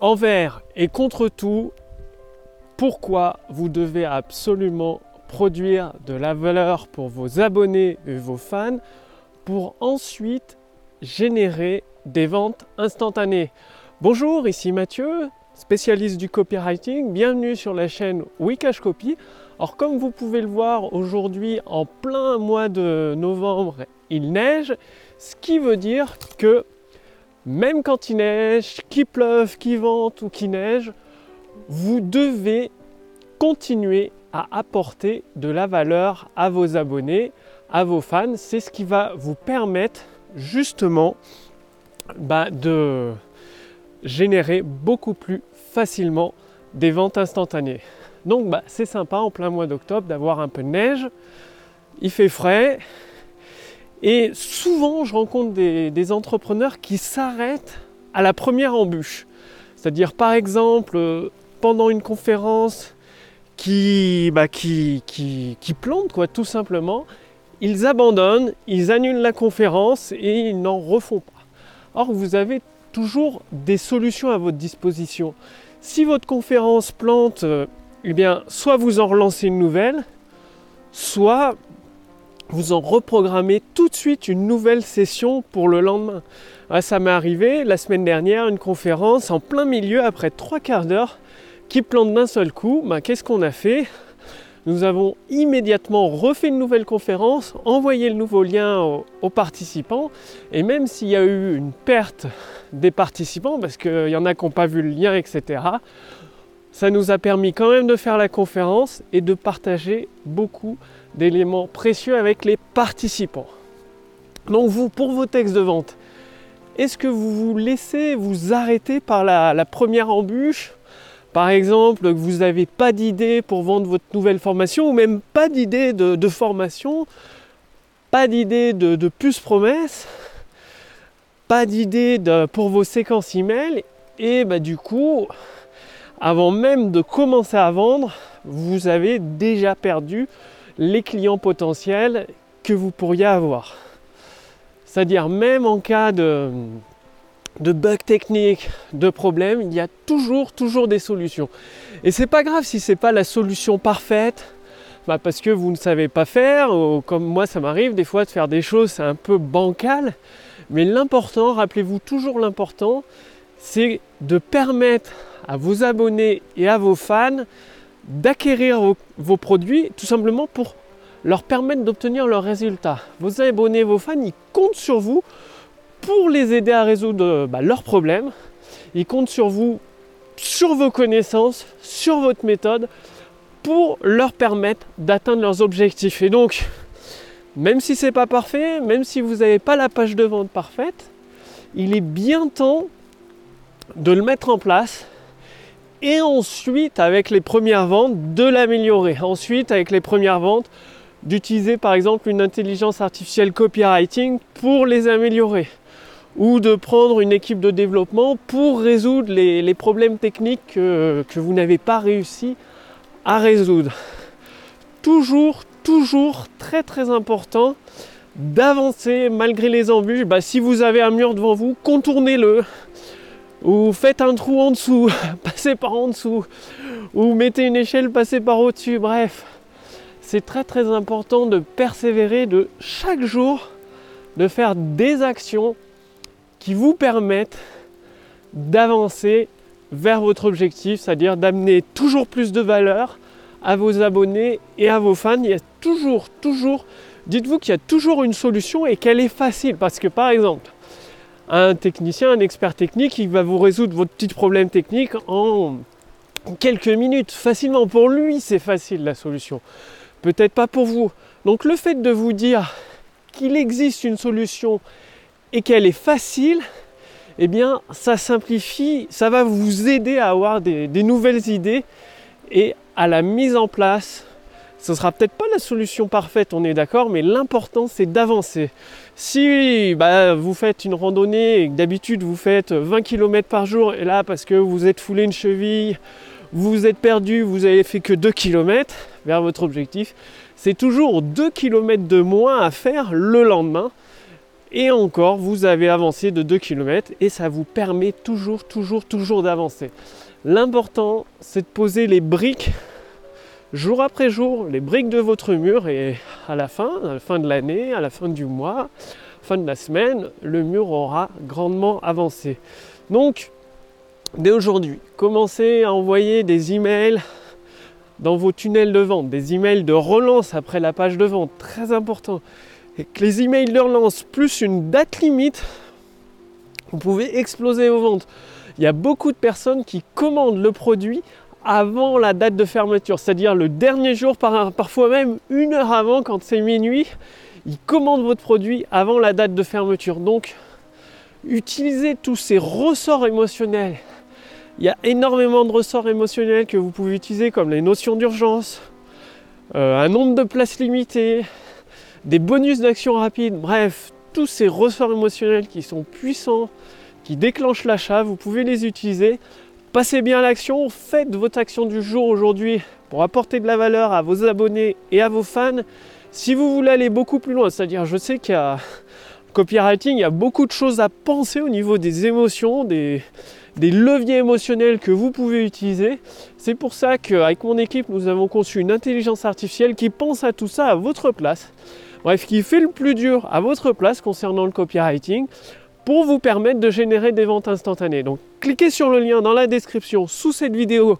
envers et contre tout, pourquoi vous devez absolument produire de la valeur pour vos abonnés et vos fans pour ensuite générer des ventes instantanées. Bonjour, ici Mathieu, spécialiste du copywriting. Bienvenue sur la chaîne Wikash Copy. Alors comme vous pouvez le voir aujourd'hui en plein mois de novembre, il neige, ce qui veut dire que même quand il neige, qu'il pleuve, qu'il vente ou qu'il neige, vous devez continuer à apporter de la valeur à vos abonnés, à vos fans. C'est ce qui va vous permettre justement bah, de générer beaucoup plus facilement des ventes instantanées. Donc bah, c'est sympa en plein mois d'octobre d'avoir un peu de neige. Il fait frais. Et souvent je rencontre des, entrepreneurs qui s'arrêtent à la première embûche. C'est-à-dire par exemple pendant une conférence qui, bah, quoi, tout simplement ils abandonnent, ils annulent la conférence et ils n'en refont pas. Or, vous avez toujours des solutions à votre disposition. Si votre conférence plante, euh, eh bien, soit vous en relancez une nouvelle, soit vous en reprogrammez tout de suite une nouvelle session pour le lendemain. Ah, ça m'est arrivé la semaine dernière, une conférence en plein milieu, après trois quarts d'heure, qui plante d'un seul coup. Bah, Qu'est-ce qu'on a fait? Nous avons immédiatement refait une nouvelle conférence, envoyé le nouveau lien aux, participants, et même s'il y a eu une perte des participants, parce qu'il y en a qui n'ont pas vu le lien, etc., ça nous a permis quand même de faire la conférence et de partager beaucoup d'éléments précieux avec les participants. Donc vous, pour vos textes de vente, est-ce que vous vous laissez vous arrêter par la, première embûche? Par exemple, que vous n'avez pas d'idée pour vendre votre nouvelle formation ou même pas d'idée de, formation, pas d'idée de, de puce promesse, pas d'idée pour vos séquences email et bah, du coup, avant même de commencer à vendre, vous avez déjà perdu les clients potentiels que vous pourriez avoir. C'est-à-dire même en cas de, de bugs techniques, de problèmes, il y a toujours, toujours des solutions. Et c'est pas grave si c'est pas la solution parfaite, bah parce que vous ne savez pas faire, ou comme moi ça m'arrive des fois de faire des choses, un peu bancal. Mais l'important, rappelez-vous toujours l'important, c'est de permettre à vos abonnés et à vos fans d'acquérir vos, produits tout simplement pour leur permettre d'obtenir leurs résultats. Vos abonnés, vos fans, ils comptent sur vous pour les aider à résoudre bah, leurs problèmes. Ils comptent sur vous, sur vos connaissances, sur votre méthode, pour leur permettre d'atteindre leurs objectifs. Et donc, même si c'est pas parfait, même si vous n'avez pas la page de vente parfaite, il est bien temps de le mettre en place et ensuite avec les premières ventes de l'améliorer. Ensuite avec les premières ventes d'utiliser par exemple une intelligence artificielle copywriting pour les améliorer ou de prendre une équipe de développement pour résoudre les, problèmes techniques que, vous n'avez pas réussi à résoudre. Toujours, toujours très très important d'avancer malgré les embûches. Bah, si vous avez un mur devant vous, contournez-le. Ou faites un trou en dessous, passez par en dessous. Ou mettez une échelle, passez par au-dessus. Bref, c'est très très important de persévérer, de chaque jour, de faire des actions qui vous permettent d'avancer vers votre objectif, c'est-à-dire d'amener toujours plus de valeur à vos abonnés et à vos fans. Il y a toujours, toujours, dites-vous qu'il y a toujours une solution et qu'elle est facile. Parce que par exemple, un technicien, un expert technique, il va vous résoudre votre petit problème technique en quelques minutes, facilement. Pour lui, c'est facile la solution. Peut-être pas pour vous. Donc le fait de vous dire qu'il existe une solution et qu'elle est facile, eh bien ça simplifie, ça va vous aider à avoir des, nouvelles idées et à la mise en place. Ce sera peut-être pas la solution parfaite, on est d'accord, mais l'important c'est d'avancer. Si bah, vous faites une randonnée et que d'habitude vous faites 20 km par jour, et là parce que vous êtes foulé une cheville, vous êtes perdu, vous avez fait que 2 km vers votre objectif, c'est toujours 2 km de moins à faire le lendemain Et encore, vous avez avancé de 2 km et ça vous permet toujours, toujours, toujours d'avancer. L'important, c'est de poser les briques jour après jour, les briques de votre mur et à la fin, à la fin de l'année, à la fin du mois, fin de la semaine, le mur aura grandement avancé. Donc, dès aujourd'hui, commencez à envoyer des emails dans vos tunnels de vente, des emails de relance après la page de vente, très important. Et que les emails de relance plus une date limite, vous pouvez exploser vos ventes. Il y a beaucoup de personnes qui commandent le produit avant la date de fermeture, c'est-à-dire le dernier jour, parfois même une heure avant, quand c'est minuit, ils commandent votre produit avant la date de fermeture. Donc, utilisez tous ces ressorts émotionnels. Il y a énormément de ressorts émotionnels que vous pouvez utiliser, comme les notions d'urgence, euh, un nombre de places limitées, des bonus d'action rapide, bref, tous ces ressorts émotionnels qui sont puissants, qui déclenchent l'achat, vous pouvez les utiliser Passez bien l'action, faites votre action du jour aujourd'hui pour apporter de la valeur à vos abonnés et à vos fans. Si vous voulez aller beaucoup plus loin, c'est-à-dire je sais qu'il y a copywriting, il y a beaucoup de choses à penser au niveau des émotions, des, des leviers émotionnels que vous pouvez utiliser. C'est pour ça qu'avec mon équipe, nous avons conçu une intelligence artificielle qui pense à tout ça à votre place. Bref, qui fait le plus dur à votre place concernant le copywriting pour vous permettre de générer des ventes instantanées. Donc cliquez sur le lien dans la description sous cette vidéo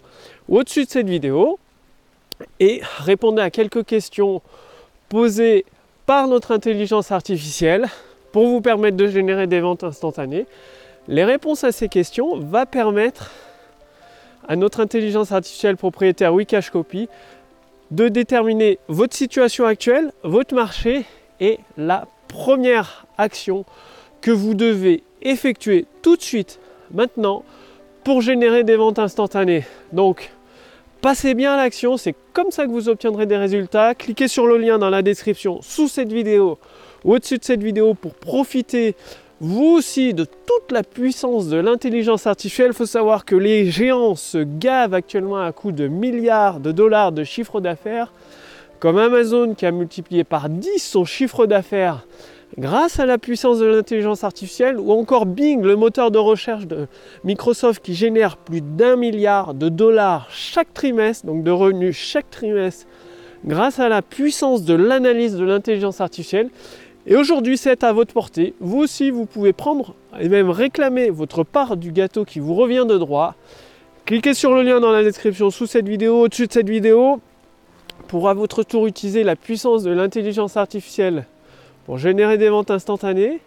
ou au-dessus de cette vidéo et répondez à quelques questions posées par notre intelligence artificielle pour vous permettre de générer des ventes instantanées. Les réponses à ces questions vont permettre à notre intelligence artificielle propriétaire Wikash Copy de déterminer votre situation actuelle, votre marché et la première action que vous devez effectuer tout de suite, maintenant, pour générer des ventes instantanées. Donc, passez bien à l'action, c'est comme ça que vous obtiendrez des résultats. Cliquez sur le lien dans la description sous cette vidéo ou au-dessus de cette vidéo pour profiter vous aussi de toute la puissance de l'intelligence artificielle. Il faut savoir que les géants se gavent actuellement à coût de milliards de dollars de chiffre d'affaires, comme Amazon qui a multiplié par 10 son chiffre d'affaires grâce à la puissance de l'intelligence artificielle, ou encore Bing, le moteur de recherche de Microsoft qui génère plus d'un milliard de dollars chaque trimestre, donc de revenus chaque trimestre, grâce à la puissance de l'analyse de l'intelligence artificielle. Et aujourd'hui, c'est à votre portée. Vous aussi, vous pouvez prendre et même réclamer votre part du gâteau qui vous revient de droit. Cliquez sur le lien dans la description sous cette vidéo, au-dessus de cette vidéo, pour à votre tour utiliser la puissance de l'intelligence artificielle pour générer des ventes instantanées.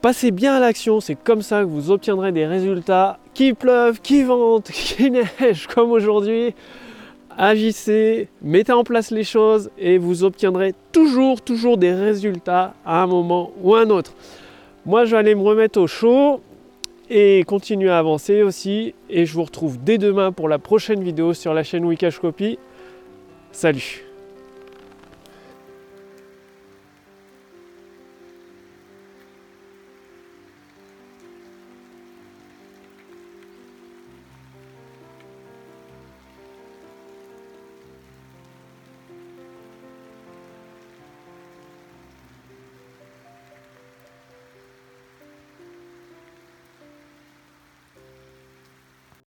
Passez bien à l'action, c'est comme ça que vous obtiendrez des résultats qui pleuvent, qui ventent, qui neigent comme aujourd'hui. Agissez, mettez en place les choses et vous obtiendrez toujours, toujours des résultats à un moment ou à un autre. Moi, je vais aller me remettre au chaud et continuer à avancer aussi. Et je vous retrouve dès demain pour la prochaine vidéo sur la chaîne Wikash Copy. Salut